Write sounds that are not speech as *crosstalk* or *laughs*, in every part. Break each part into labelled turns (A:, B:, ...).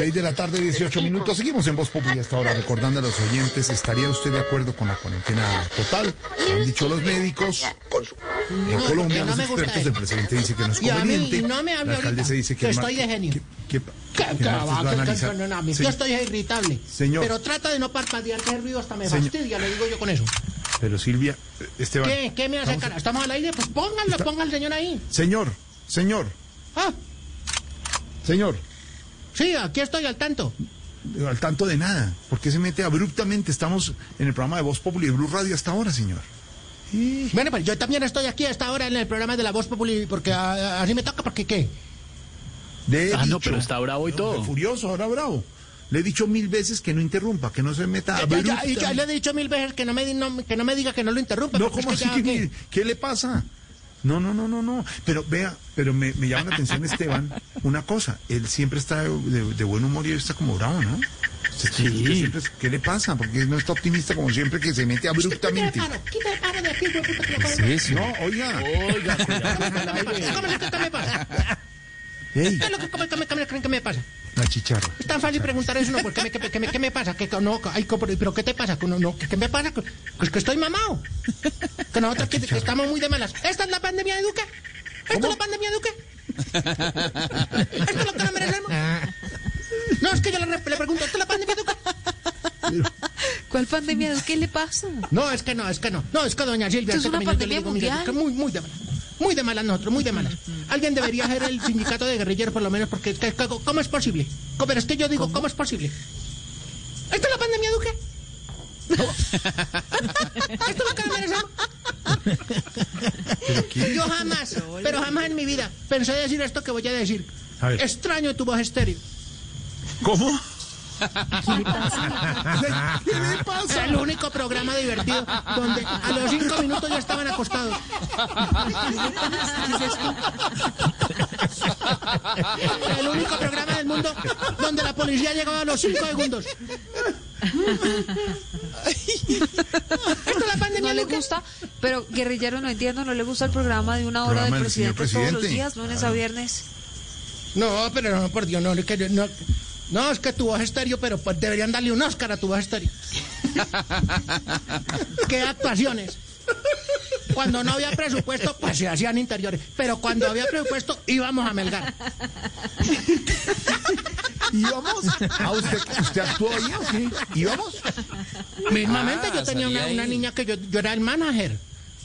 A: 6 de la tarde, 18 minutos. Seguimos en Voz Popular hasta ahora recordando a los oyentes. ¿Estaría usted de acuerdo con la cuarentena total? Han dicho los médicos. En Colombia,
B: no
A: los expertos, el presidente dice que no es conveniente.
B: no me
A: La alcaldesa dice que,
B: estoy de genio.
A: que- que-
B: ¿Qué,
A: que
B: qué
A: el martes
B: va,
A: va a
B: qué- qué-
A: analizar.
B: no, no, a mí,
A: Señor,
B: Yo estoy irritable.
A: Señor.
B: Pero trata de no parpadear, que el ruido hasta me fastidia, le digo yo con eso.
A: Pero Silvia, Esteban.
B: ¿Qué, ¿Qué me hace cara? ¿Estamos al aire? Pues pónganlo, ponga al señor ahí.
A: Señor, señor,
B: Ah,
A: señor.
B: Sí, aquí estoy al tanto.
A: Al tanto de nada. ¿Por qué se mete abruptamente? Estamos en el programa de Voz Popular y Blue Radio hasta ahora, señor. Y-
B: Bueno, pues yo también estoy aquí a esta hora en el programa de La Voz Popular, porque ah, así me toca, porque ¿qué?
A: Le he
C: Ah, no, pero está bravo y todo.
A: Furioso, ahora bravo. Le he dicho mil veces que no interrumpa, que no se meta
B: Ya, ya, y ya le he dicho mil veces que no me, di- no- que no me diga que no lo interrumpa.
A: No, ¿cómo así?
B: que
A: ¿Qué le pasa? No, no, no, no, no. Pero vea, pero me, me llama la atención Esteban una cosa. Él siempre está de, de- de buen humor y está como bravo, ¿no? Usted
C: Sí.
A: siempre- ¿Qué le pasa? Porque no está optimista como siempre que se mete abruptamente.
B: Quita el paro, quita el paro de aquí, güey, puta, que lo pongo.
C: eso?
A: No, oiga.
C: Oiga, cuidado con el aire.
B: ¿Cómo es qué me pasa?
A: Ey,
B: ¿Qué es lo que me pasa?
A: La chicharra.
B: Es tan fácil preguntar eso, ¿no? ¿Por qué me, qué, qué me- qué me pasa? Que no, ay, pero ¿qué te pasa? Que No, no, ¿qué, qué me pasa? Pues que estoy mamado. Que nosotros que, que estamos muy de malas. ¿Esta es la pandemia de Duque? ¿Esta es la pandemia de Duque? ¿Esto es lo que no merecemos? No, es que yo le, le pregunto, ¿esto es la pandemia de Duque?
D: ¿Cuál pandemia? ¿Qué le pasa?
B: No, es que no, es que no. No, es que doña Silvia,
D: Esto
B: es
D: es
B: que
D: una pandemia mundial.
B: que muy, muy de malas. Muy de malas nosotros, muy de malas. Alguien debería ser el sindicato de guerrilleros por lo menos, porque es que, ¿cómo es posible? ¿Cómo- Pero es que yo digo, ¿cómo, es posible? ¿Esto es la pandemia, Duque? ¿Esto es lo que no merecemos? Yo jamás, pero jamás en mi vida pensé decir esto que voy a decir.
A: A.
B: Extraño tu voz estéreo.
A: ¿Cómo?
D: ¿Qué le pasa?
A: ¿Qué le pasa?
B: El único programa divertido donde a los cinco minutos ya estaban acostados. El único programa del mundo donde la policía llegaba a los cinco segundos. Esto es la pandemia,
D: ¿No le gusta? Pero, guerrillero, no entiendo, ¿no le gusta el programa de una hora del presidente, todos los días, lunes a viernes?
B: No, pero no, por Dios, no, es que no, no, es que tu voz estéreo, pero pues deberían darle un Oscar a tu voz estéreo. *laughs* ¿Qué actuaciones? Cuando no había presupuesto, pues se hacían interiores. Pero cuando había presupuesto, íbamos a Melgar. *laughs*
A: ¿Íbamos? ¿Ah, usted, usted actuó ahí o qué? ¿Íbamos?
B: Mismamente
E: Ah,
B: yo tenía
E: salía
B: una, una niña que yo, yo era el manager.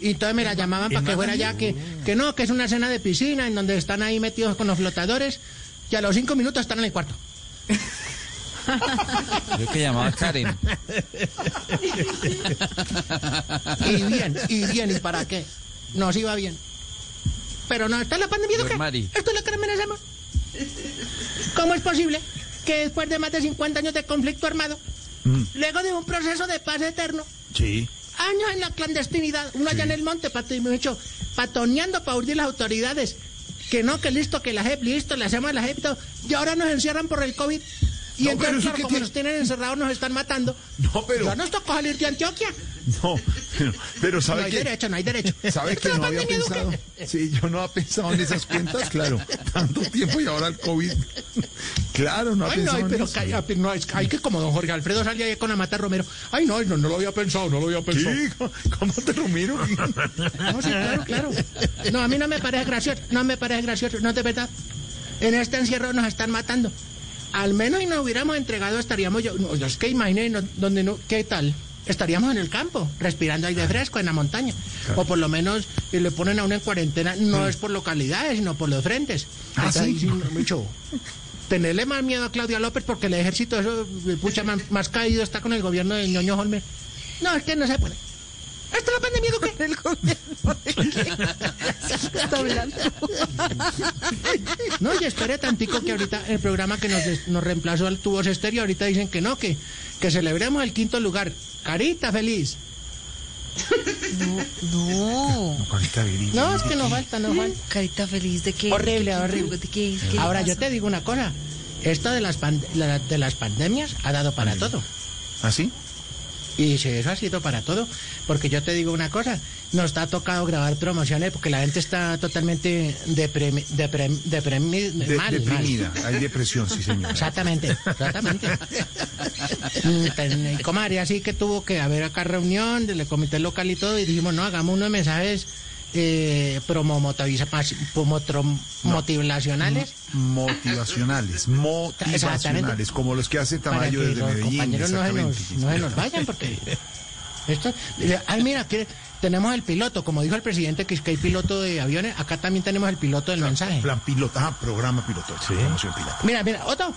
B: Y entonces me la llamaban para que fuera allá, que, que no, que es una cena de piscina en donde están ahí metidos con los flotadores. Y a los cinco minutos están en el cuarto.
E: Yo que llamaba Karen.
B: Y bien, y bien, ¿y para qué? Nos iba bien. Pero no, está la pandemia, ¿qué?
E: Mari.
B: Esto es lo que merecemos. ¿Cómo es posible que después de más de 50 años de conflicto armado, luego de un proceso de paz eterno,
A: Sí.
B: años en la clandestinidad, uno allá en el monte, pato, y me he hecho patoneando para urdir las autoridades, que no, que listo, que la JEP, listo, le hacemos la JEP, y todo, y ahora nos encierran por el COVID. Y
A: No,
B: entonces, claro, como
A: tiene-
B: nos tienen encerrados, nos están matando.
A: No, pero.
B: Ya nos tocó salir de Antioquia.
A: No, pero, pero
B: No
A: ¿sabe
B: hay derecho, no hay derecho.
A: ¿Sabe
B: Esto
A: que no había
B: pandemia, Duque.
A: pensado? Sí, yo no había pensado en esas cuentas, claro. Tanto tiempo y ahora el COVID. Claro, no había
B: Ay, no,
A: pensado
B: ay,
A: en
B: pero
A: eso.
B: pero no, es que- como don Jorge Alfredo salía ahí con la mata Romero. Ay, no, no, no lo había pensado, no lo había pensado.
A: Sí, ¿cómo- ¿cómo te lo miro? *laughs*
B: No, sí, claro, claro. No, a mí no me parece gracioso, no me parece gracioso, no de verdad. En este encierro nos están matando. Al menos y nos hubiéramos entregado, estaríamos yo. no, es que imagínense, no, donde no, ¿qué tal? Estaríamos en el campo, respirando aire fresco en la montaña. O por lo menos eh, le ponen a uno en cuarentena, no es por localidades, sino por los frentes.
A: Ah, ¿sí?
B: ahí sí, no, mucho. *laughs* Tenerle más miedo a Claudia López porque el ejército, eso, eh, pucha, más, más caído está con el gobierno de ñoño Holmer. No, es que no se puede. ¿Esta es la pandemia, Duque?
D: El gobierno de qué está hablando.
B: No, y espere tantico que ahorita el programa que nos, nos reemplazó al tubo estéreo, ahorita dicen que no, que, que celebremos el quinto lugar. Carita feliz.
D: No.
A: Carita viril.
B: No, es que nos falta, nos falta.
D: Carita feliz de qué.
B: Horrible,
D: ¿Qué- qué-
B: horrible.
D: de qué- qué le
B: Ahora yo te digo una cosa. Esto de las, la- de las pandemias ha dado para todo.
A: ¿Ah, sí?
B: Y si eso ha sido para todo, porque yo te digo una cosa, nos ha tocado grabar promociones porque la gente está totalmente depremi, deprem- depremi-
A: De-
B: mal, mal.
A: deprimida. Hay depresión, sí, señor.
B: Exactamente, exactamente. Comadre, así que tuvo que haber acá reunión del comité local y todo, y dijimos, no, hagamos unos mensajes eh, motivacionales
A: Motivacionales, motivacionales, como los que hace
B: para que
A: Tamayo desde
B: los
A: Medellín.
B: compañeros no se, nos, no se nos vayan, porque... Esto, ay, mira, que tenemos el piloto, como dijo el presidente que es que hay piloto de aviones, acá también tenemos el piloto del mensaje.
A: Plan piloto, ah, programa piloto. Sí. Promoción piloto.
B: Mira, mira, Otto.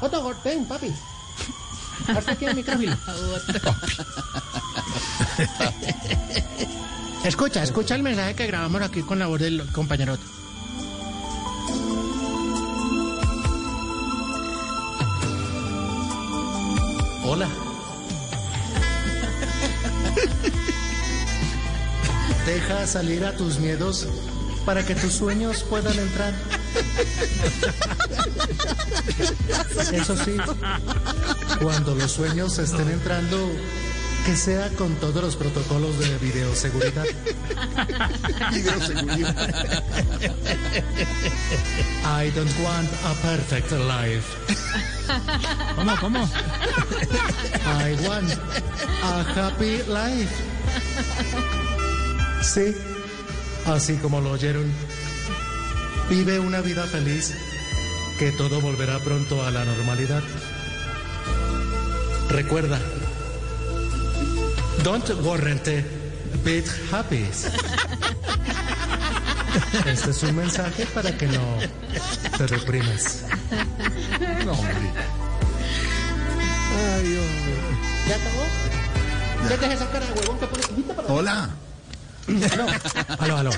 B: Otto, ven, papi. Hasta aquí el micrófono. *laughs* *laughs* escucha, escucha el mensaje que grabamos aquí con la voz del compañero.
E: Hola. Deja salir a tus miedos para que tus sueños puedan entrar. Eso sí, cuando los sueños estén entrando, que sea con todos los protocolos de videoseguridad. *laughs*
A: Videoseguridad.
E: I don't want a perfect life.
C: ¿Cómo, cómo?
E: I want a happy life. Sí, así como lo oyeron. Vive una vida feliz, que todo volverá pronto a la normalidad. Recuerda, don't warrant be happy. Este es un mensaje para que no te deprimes.
A: No, hombre. Ay, hombre.
B: ¿Ya acabó? ¿Ya te esa cara de huevón que pones? ¿Viste para
A: Hola.
E: Aló, aló.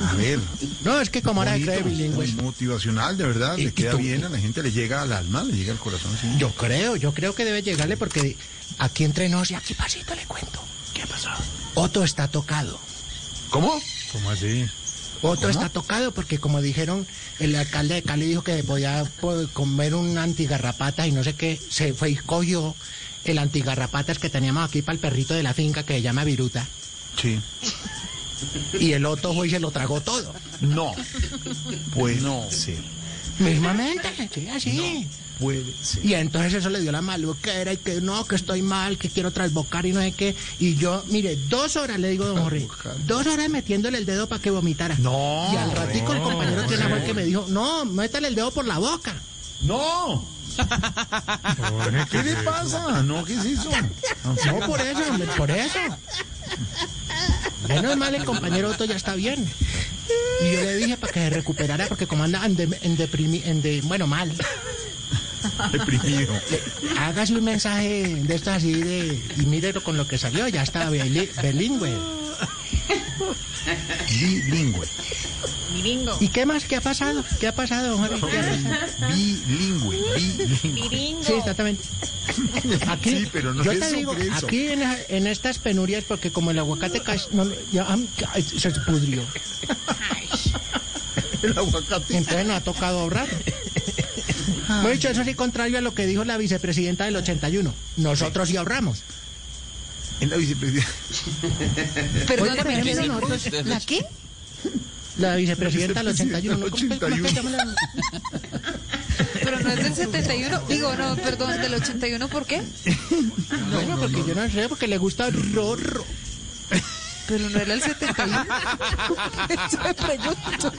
A: A ver.
B: No, es que como ahora cree bilingüe.
A: muy motivacional, de verdad.
B: Y-
A: le
B: y
A: queda
B: tú-
A: bien, a la gente le llega al alma, le llega al corazón. Sí.
B: Yo creo, yo creo que debe llegarle porque aquí entre nos y aquí pasito le cuento. ¿Qué ha pasado? Otto está tocado.
A: ¿Cómo?
C: ¿Cómo así?
B: Otto está tocado porque como dijeron, el alcalde de Cali dijo que podía po- comer un antigarrapata y no sé qué, se fue y cogió el antigarrapatas que teníamos aquí para el perrito de la finca que se llama Viruta.
A: Sí.
B: Y el Otto fue y se lo tragó todo.
A: No. Puede ser.
B: Mismamente, sí, así.
A: Puede ser.
B: Y entonces eso le dio la maluquera y que no, que estoy mal, que quiero trasbocar y no sé qué. Y yo, mire, dos horas le digo, don Jorge, dos horas metiéndole el dedo para que vomitara.
A: No,
B: Y al ratico el
A: no,
B: compañero Triana fue el
A: no.
B: que me dijo, no, métale el dedo por la boca.
A: ¡No! ¿Qué le pasa? No, ¿qué es eso? *laughs*
B: No, por eso, por eso. Menos mal el compañero Otto ya está bien. Y yo le dije para que se recuperara, porque como anda en, de- en deprimi- en de- bueno, mal.
A: Deprimido.
B: Hágase un mensaje de esto así de, y mírelo con lo que salió, ya está bili- bilingüe.
A: Bilingüe.
B: ¿Y qué más? ¿Qué ha pasado? ¿Qué ha pasado, don Jorge? ¿Qué ha pasado?
A: Bilingüe. Bilingüe.
B: Sí, exactamente. Aquí,
A: Sí, pero no
B: yo
A: es
B: te digo,
A: eso.
B: aquí en, en estas penurias, porque como el aguacate casi, no, ya, ay, se pudrió.
A: El aguacate.
B: Entonces nos ha tocado ahorrar. Bueno, dicho, eso sí, contrario a lo que dijo la vicepresidenta del 81. Nosotros sí ahorramos.
A: En la vicepresidenta.
D: Perdóname, ¿qué dijo?
B: nosotros-
D: ¿La qué?
B: La vicepresidenta del 81. ¿no? ¿Cómo que- cómo que
A: 81.
B: llama la-
D: Pero no es del 71. Digo, no, perdón, del 81, ¿por qué?
B: Bueno, porque yo no sé, porque le gusta Rorro.
D: Pero no era el 71. Eso me pregunto.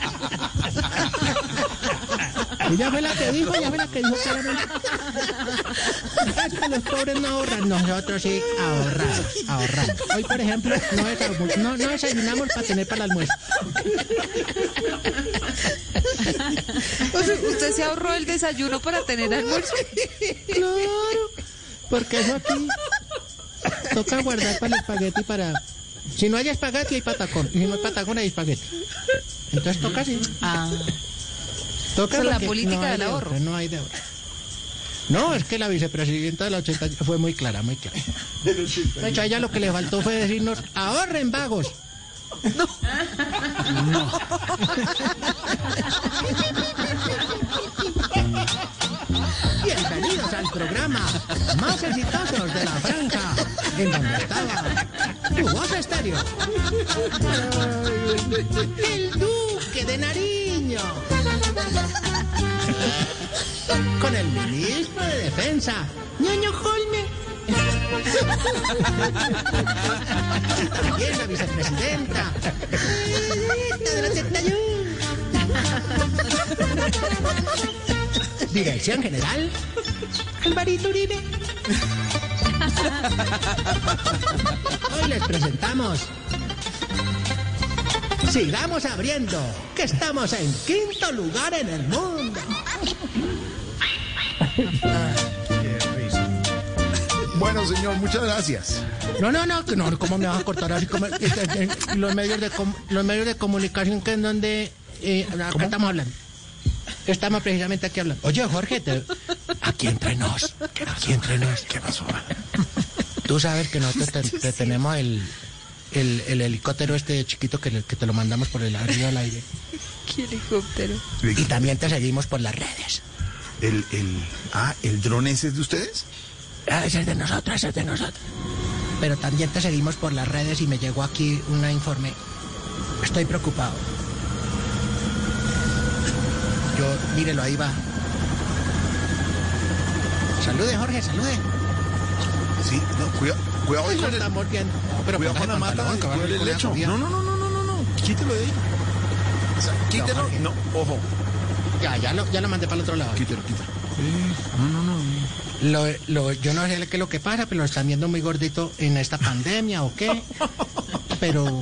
B: Ella fue la que dijo, ella fue la que dijo que los pobres no ahorran, nosotros sí ahorramos, ahorramos. Hoy, por ejemplo, no, desayunamos, no, no desayunamos para tener para el almuerzo.
D: Usted se ahorró el desayuno para tener almuerzo.
B: Claro, porque eso aquí toca guardar para el espagueti para... Si no hay espagueti hay patacón, si no hay patacón hay espagueti. Entonces toca así.
D: Ah,
B: Toca
D: la política
B: no
D: del
B: de
D: ahorro.
B: otra, no hay de otra. No, es que la vicepresidenta de la 80 fue muy clara, muy clara. De hecho, a ella lo que le faltó fue decirnos, ahorren vagos. No. Bienvenidos *laughs* al programa más exitosos de la franja, en donde estaba tu voz estéreo. El Duque de Nariño. Con el ministro de Defensa, ñoño Holme. También la vicepresidenta. de la 71. Dirección General, Alvarito Uribe. *laughs* Hoy les presentamos. Sigamos abriendo, que estamos en quinto lugar en el mundo. *laughs*
A: Bueno, señor, muchas gracias.
B: No, no, no, que no, ¿cómo me vas a cortar así? como- los, medios de com- los medios de comunicación que en donde eh, acá estamos hablando. Estamos precisamente aquí hablando. Oye, Jorge, te- aquí entre nos, aquí entre nos. ¿Qué pasó? Tú sabes que nosotros te, te tenemos el, el, el helicóptero este chiquito que te lo mandamos por el arriba al aire.
D: ¿Qué helicóptero?
B: Y también te seguimos por las redes.
A: El, el, ah, ¿el dron ese es de ustedes?
B: Ah, ese es de nosotros, ese es de nosotros. Pero también te seguimos por las redes y me llegó aquí un informe. Estoy preocupado. Yo, mírelo, ahí va. Salude, Jorge, salude.
A: Sí, no, cuidado, cuidado ahí con el,
B: Estamos bien. Pero
A: cuidado con la
B: el
A: mata,
B: pantalón, que va a
A: cuidado el
B: salir
A: lecho. No, no, no, no, no, no, no, quítelo de ahí. O sea, quítelo,
B: Jorge.
A: no, ojo,
B: Ya, ya lo, ya lo mandé para el otro lado.
A: quítelo, quítelo. No, no, no.
B: Lo, lo- yo no sé qué es lo que pasa, pero lo están viendo muy gordito en esta pandemia o qué. *laughs* Pero,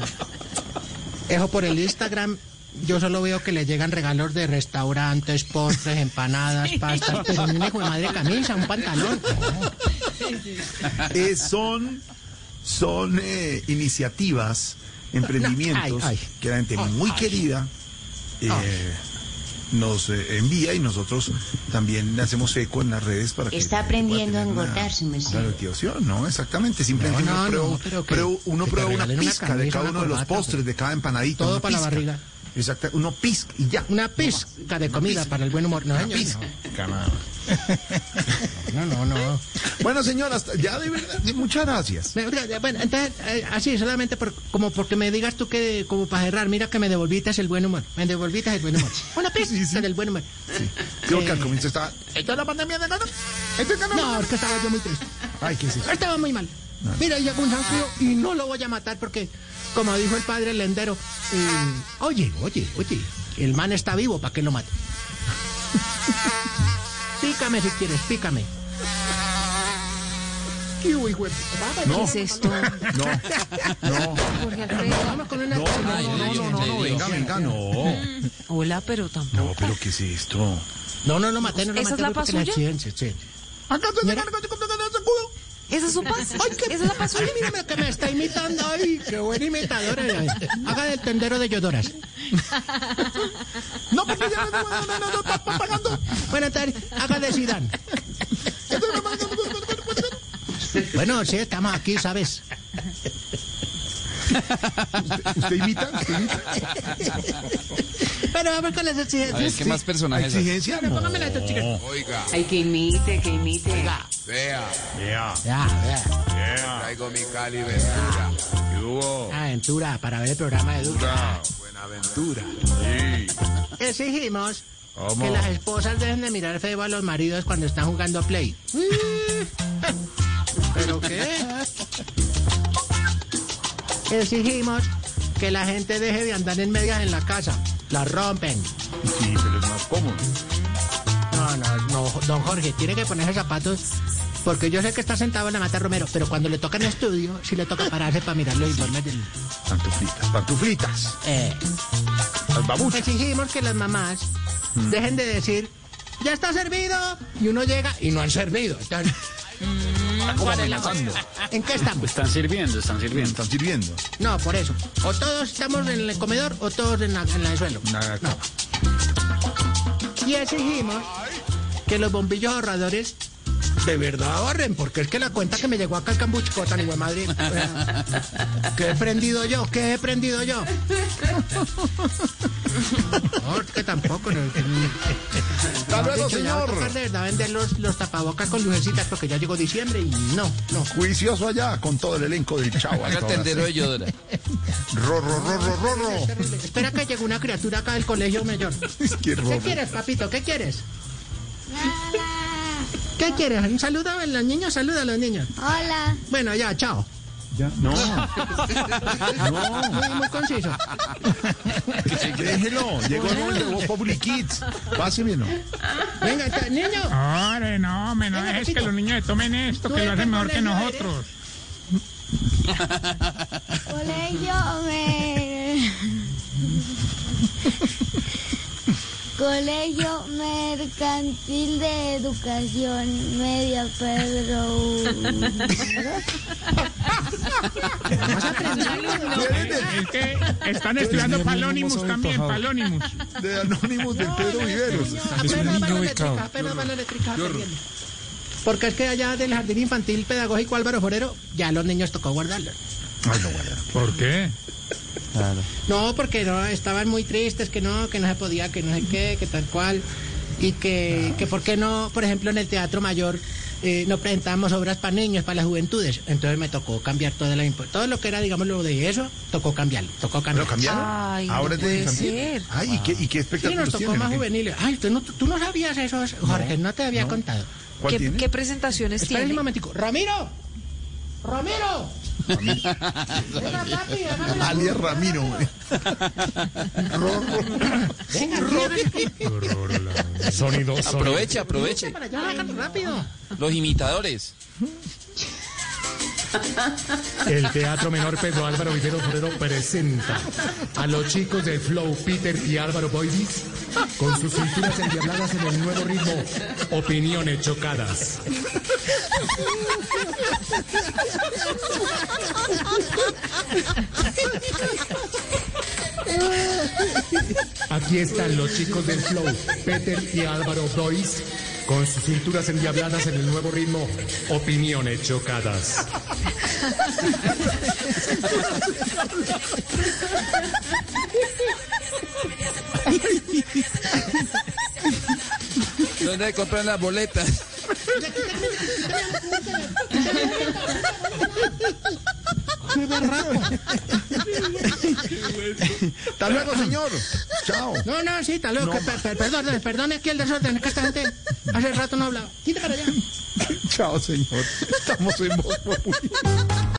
B: eso por el Instagram, yo solo veo que le llegan regalos de restaurantes, postres, empanadas, pastas, pero ni una hijo de madre camisa, un pantalón.
A: Eh, son son eh, iniciativas, emprendimientos
B: Ay, ay.
A: que la gente muy querida eh, nos eh, envía y nosotros también hacemos eco en las redes para que
F: Está aprendiendo a engordar, su
A: activación, no, exactamente. Simplemente
B: No,
A: uno
B: no,
A: prueba,
B: no, pero que-
A: prueba- uno
B: que
A: prueba una pizca de cada uno de los
B: corbata,
A: postres, de cada empanadito.
B: Todo para la barriga.
A: Exacto, uno pizca y ya.
B: Una pizca de comida para el buen humor. No, señor, no. No, no, no.
A: Bueno, señora, hasta- ya de verdad, muchas gracias.
B: Bueno, entonces, eh, así, solamente por, como porque me digas tú que, como para cerrar, mira que me devolviste el buen humor. Me devolviste el buen humor. *laughs* Una pizca del buen humor.
A: Creo que al comienzo está. ¿Esto es la pandemia de nada? ¿Esto es que no?
B: No, es que estaba yo muy triste.
A: Ay, ¿qué es eso?
B: Estaba muy mal. Mira, llegó un zancudo y no lo voy a matar porque, como dijo el padre Lendero, eh, oye, oye, oye, el man está vivo, ¿para qué lo mato? *laughs* pícame si quieres, pícame.
A: No.
D: ¿Qué es esto? *laughs*
A: No, no,
D: Jorge Alfredo.
B: Vamos con una...
A: no, no, no, no, no, no, venga, venga, no.
D: Hola, pero tampoco.
A: No, pero ¿qué es esto?
B: No, no lo maté, no lo
D: ¿Esa
B: maté.
D: es la suya?
B: accidente, sí. Mira.
D: ¿Esa es su paz? ¿Esa es la paz
B: Ay, mírame que me está imitando. Ay, qué buena imitadora. Haga del tendero de Yodoras.
A: No, porque ya no, no, no, no, no, está pagando.
B: Bueno, entonces, haga de Zidane. Bueno, sí, estamos aquí, ¿sabes?
A: ¿Usted imita? ¿Usted imita?
B: Pero vamos con las
C: A ver,
B: exigencias.
C: ¿qué más personajes hay?
A: Exigencia, no.
B: Póngame la chica.
G: Oiga,
F: Ay, que imite, que imite.
G: Vea,
B: Ya, ya.
G: traigo mi Cali Ventura. ¿Qué hubo?
B: Aventura para ver el programa de Duca.
G: Buenaventura.
B: Exigimos
G: ¿Cómo?
B: que las esposas dejen de mirar feo a los maridos cuando están jugando Play. ¿Pero qué? Exigimos que la gente deje de andar en medias en la casa. La rompen.
A: Sí, pero es más cómodo.
B: No, no, no, don Jorge, tiene que ponerse zapatos. Porque yo sé que está sentado en la mata Romero, pero cuando le toca en estudio, sí le toca pararse para mirar los informes del.
A: Pantuflitas, pantuflitas.
B: Eh,
A: Las babuchas.
B: exigimos que las mamás dejen de decir, ya está servido, y uno llega y no han servido. Están-. ¿En qué estamos?
C: Están sirviendo, están sirviendo.
A: Están sirviendo.
B: No, por eso. O todos estamos en el comedor o todos en la, en la de suelo.
A: Nada,
B: No. Y exigimos que los bombillos ahorradores de verdad ahorren, porque es que la cuenta que me llegó acá al cambuchico tan igual Madrid. ¿Qué he prendido yo? ¿Qué he prendido yo? No, es que tampoco. No, que-
A: Hasta luego,
B: Dicho, ya va a
A: señor.
B: tocar de verdad vender los, los tapabocas con lucecitas porque ya llegó diciembre y no, no.
A: Juicioso allá con todo el elenco del Chavo.
F: Haga tendero de Yodora.
A: Ro, ro, ro, ro, ro, ro.
B: Terrible. Espera que llegó una criatura acá del colegio mayor. *laughs* ¿Qué quieres, papito? ¿Qué quieres? ¿Qué quieres? Un saludo a los niños, saluda a los niños.
H: Hola.
B: Bueno, ya, chao.
A: Ya, no.
B: Muy, *laughs* muy conciso.
A: Déjelo. Llegó el momento de Populi Kids. Páseme, ¿no?
B: Venga, ta- niño.
I: Ahora, no, me no
B: Venga,
I: dejes que los niños se tomen esto,
B: Tú
I: que lo hacen mejor que nosotros.
H: Colegio me... Colegio Mercantil de Educación Media Pedro.
I: Es que están estudiando Palónimus también, Palónimus.
A: De Anónimos del Pedro Viveros.
B: Apenas mano eléctrica, apenas mano eléctrica aprendiendo. Porque es que allá del Jardín Infantil Pedagógico Álvaro Forero, ya los niños tocó guardarlos.
A: Ay, no, bueno.
I: ¿Por qué?
B: No, porque no, estaban muy tristes, que no, que no se podía, que no sé qué, que tal cual. Y que, que por qué no, por ejemplo, en el Teatro Mayor eh, no presentamos obras para niños, para las juventudes. Entonces me tocó cambiar toda la todo lo que era, digamos, lo de eso, tocó cambiarlo, tocó
A: ¿Lo
B: cambiarlo.
A: cambiaron?
D: Ay, no
A: Ahora infantil.
D: ser.
A: Ay, ¿y qué, y qué
B: Sí, nos
A: espectáculos
B: tocó
A: tienen?
B: más juveniles. Ay, ¿tú no, tú no sabías eso, Jorge, no, te había contado.
A: ¿Cuál
D: ¿Qué,
A: tiene?
D: qué presentaciones
B: Espera un
D: tiene?
B: momentico. ¡Ramiro! ¡Ramiro!
A: Alias Ramiro,
E: Sonido,
F: Aproveche, aproveche.
B: para allá, hágalo rápido.
F: Los imitadores.
E: El Teatro Menor Pedro Álvaro Vivero Forero presenta a los chicos de Flow, Peter y Álvaro Boydis con sus cinturas endiabladas en el nuevo ritmo Opiniones Chocadas. Aquí están los chicos del Flow, Peter y Álvaro Boys, con sus cinturas endiabladas en el nuevo ritmo Opiniones Chocadas.
F: ¿Dónde compran las boletas?
A: Hasta luego, señor. Chao.
B: No, no, sí, que per- per- perdón, perdón aquí el desorden, es que esta gente hace rato no hablaba. Quita para allá.
A: Chao, señor. Estamos en Voz.